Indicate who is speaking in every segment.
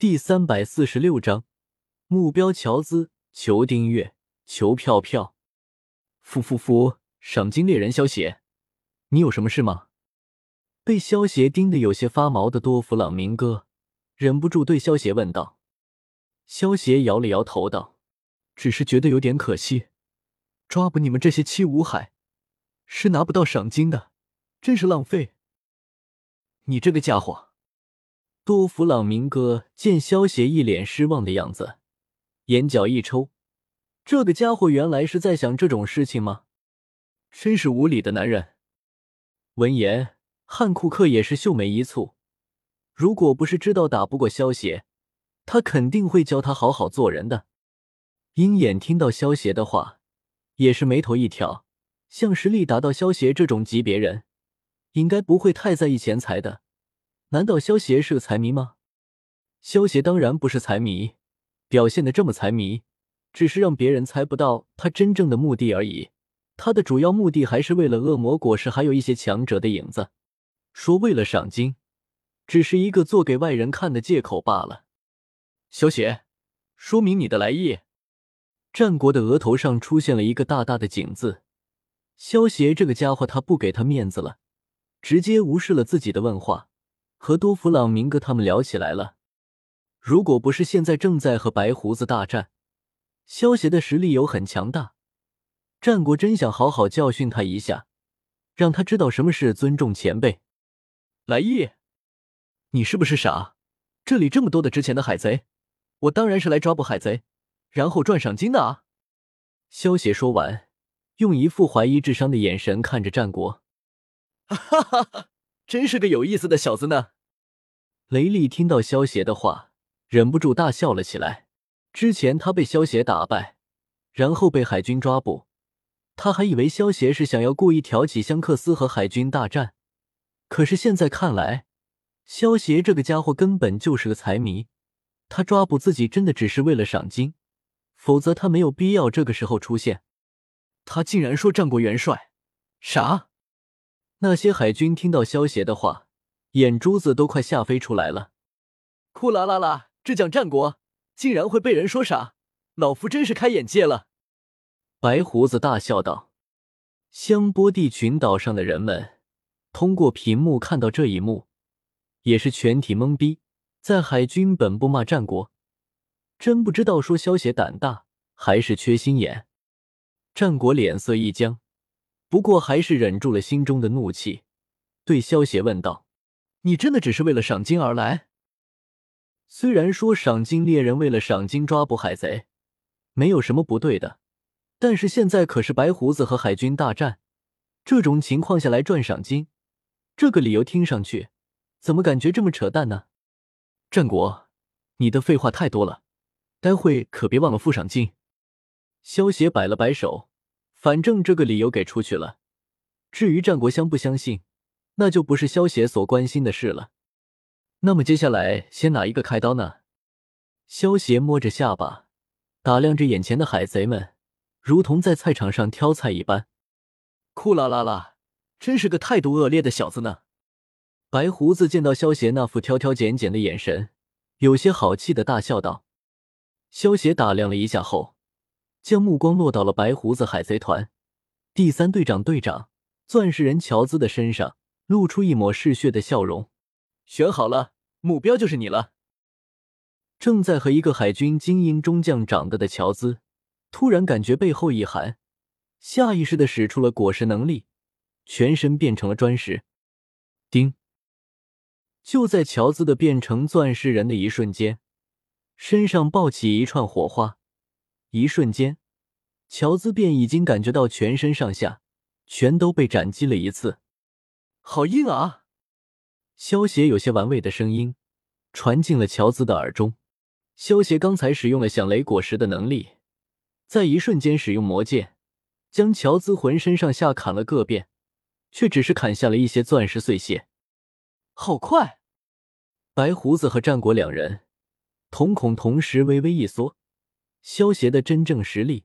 Speaker 1: 第三百四十六章目标乔兹，求订阅，求票票。夫夫夫，赏金猎人萧邪，你有什么事吗？被萧邪盯得有些发毛的多弗朗明哥忍不住对萧邪问道。萧邪摇了摇头道：“只是觉得有点可惜，抓捕你们这些七武海是拿不到赏金的，真是浪费。”你这个家伙！多弗朗明哥见萧邪一脸失望的样子，眼角一抽，这个家伙原来是在想这种事情吗？真是无理的男人。闻言，汉库克也是秀眉一蹙，如果不是知道打不过萧邪，他肯定会教他好好做人的。鹰眼听到萧邪的话，也是眉头一挑，像实力达到萧邪这种级别人，应该不会太在意钱财的。难道萧邪是个财迷吗？萧邪当然不是财迷，表现的这么财迷，只是让别人猜不到他真正的目的而已。他的主要目的还是为了恶魔果实，还有一些强者的影子。说为了赏金，只是一个做给外人看的借口罢了。萧邪，说明你的来意。战国的额头上出现了一个大大的井字。萧邪这个家伙，他不给他面子了，直接无视了自己的问话。和多弗朗明哥他们聊起来了。如果不是现在正在和白胡子大战，萧协的实力有很强大。战国真想好好教训他一下，让他知道什么是尊重前辈。来意，你是不是傻？这里这么多的值钱的海贼，我当然是来抓捕海贼，然后赚赏金的啊！萧协说完，用一副怀疑智商的眼神看着战国。哈哈哈。真是个有意思的小子呢！雷利听到萧邪的话，忍不住大笑了起来。之前他被萧邪打败，然后被海军抓捕，他还以为萧邪是想要故意挑起香克斯和海军大战。可是现在看来，萧邪这个家伙根本就是个财迷。他抓捕自己真的只是为了赏金，否则他没有必要这个时候出现。他竟然说战国元帅，啥？那些海军听到萧协的话，眼珠子都快吓飞出来了。库啦啦啦！这讲战国竟然会被人说傻，老夫真是开眼界了。白胡子大笑道。香波地群岛上的人们通过屏幕看到这一幕，也是全体懵逼。在海军本部骂战国，真不知道说萧协胆大还是缺心眼。战国脸色一僵。不过还是忍住了心中的怒气，对萧邪问道：“你真的只是为了赏金而来？虽然说赏金猎人为了赏金抓捕海贼，没有什么不对的，但是现在可是白胡子和海军大战，这种情况下来赚赏金，这个理由听上去怎么感觉这么扯淡呢？”战国，你的废话太多了，待会可别忘了付赏金。萧邪摆了摆手。反正这个理由给出去了，至于战国相不相信，那就不是萧协所关心的事了。那么接下来先哪一个开刀呢？萧协摸着下巴，打量着眼前的海贼们，如同在菜场上挑菜一般。库啦啦啦，真是个态度恶劣的小子呢！白胡子见到萧协那副挑挑拣拣的眼神，有些好气的大笑道。萧协打量了一下后。将目光落到了白胡子海贼团第三队长队长钻石人乔兹的身上，露出一抹嗜血的笑容。选好了，目标就是你了。正在和一个海军精英中将长大的乔兹，突然感觉背后一寒，下意识的使出了果实能力，全身变成了砖石。叮！就在乔兹的变成钻石人的一瞬间，身上爆起一串火花。一瞬间，乔兹便已经感觉到全身上下全都被斩击了一次。好硬啊！萧邪有些玩味的声音传进了乔兹的耳中。萧邪刚才使用了响雷果实的能力，在一瞬间使用魔剑，将乔兹浑身上下砍了个遍，却只是砍下了一些钻石碎屑。好快！白胡子和战国两人瞳孔同时微微一缩。萧邪的真正实力，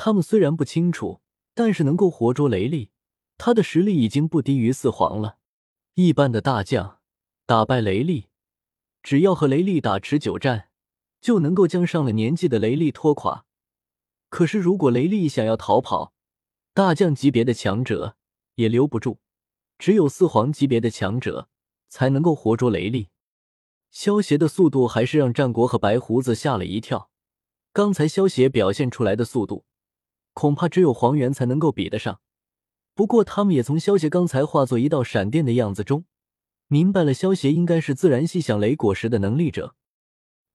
Speaker 1: 他们虽然不清楚，但是能够活捉雷利，他的实力已经不低于四皇了。一般的大将打败雷利，只要和雷利打持久战，就能够将上了年纪的雷利拖垮。可是如果雷利想要逃跑，大将级别的强者也留不住，只有四皇级别的强者才能够活捉雷利。萧协的速度还是让战国和白胡子吓了一跳。刚才萧协表现出来的速度，恐怕只有黄猿才能够比得上。不过他们也从萧协刚才化作一道闪电的样子中。明白了，萧协应该是自然系响雷果实的能力者。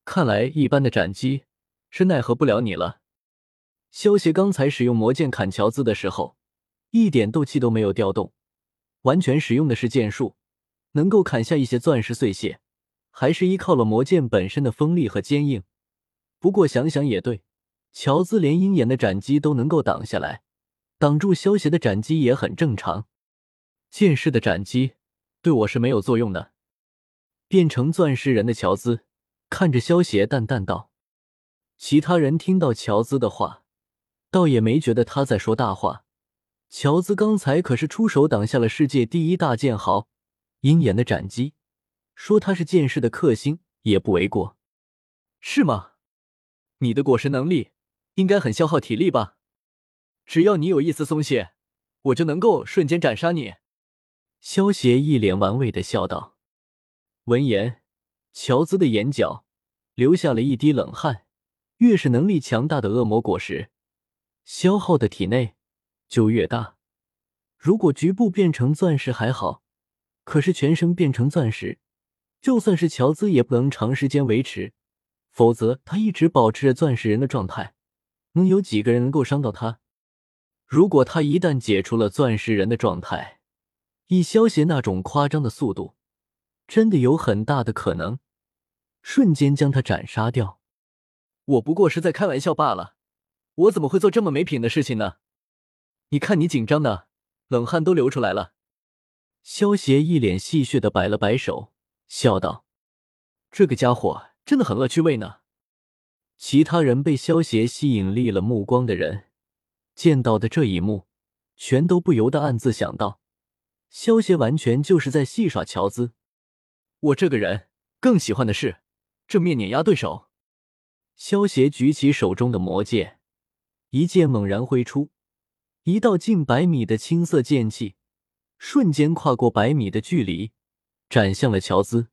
Speaker 1: 看来一般的斩击是奈何不了你了。萧协刚才使用魔剑砍乔兹的时候，一点斗气都没有调动，完全使用的是剑术，能够砍下一些钻石碎屑，还是依靠了魔剑本身的锋利和坚硬。不过想想也对，乔兹连鹰眼的斩击都能够挡下来，挡住萧协的斩击也很正常。剑士的斩击。对我是没有作用的。变成钻石人的乔兹看着萧邪，淡淡道：“其他人听到乔兹的话，倒也没觉得他在说大话。乔兹刚才可是出手挡下了世界第一大剑豪鹰眼的斩击，说他是剑士的克星也不为过，是吗？你的果实能力应该很消耗体力吧？只要你有一丝松懈，我就能够瞬间斩杀你。”萧协一脸玩味的笑道。闻言，乔兹的眼角流下了一滴冷汗。越是能力强大的恶魔果实，消耗的体内就越大。如果局部变成钻石还好，可是全身变成钻石，就算是乔兹也不能长时间维持。否则，他一直保持着钻石人的状态，能有几个人能够伤到他？如果他一旦解除了钻石人的状态，以萧协那种夸张的速度，真的有很大的可能瞬间将他斩杀掉。我不过是在开玩笑罢了，我怎么会做这么没品的事情呢？你看你紧张的，冷汗都流出来了。萧协一脸戏谑的摆了摆手，笑道：“这个家伙真的很恶趣味呢。”其他人被萧协吸引力了目光的人，见到的这一幕，全都不由得暗自想到。萧协完全就是在戏耍乔兹，我这个人更喜欢的是正面碾压对手。萧协举起手中的魔剑，一剑猛然挥出，一道近百米的青色剑气瞬间跨过百米的距离，斩向了乔兹。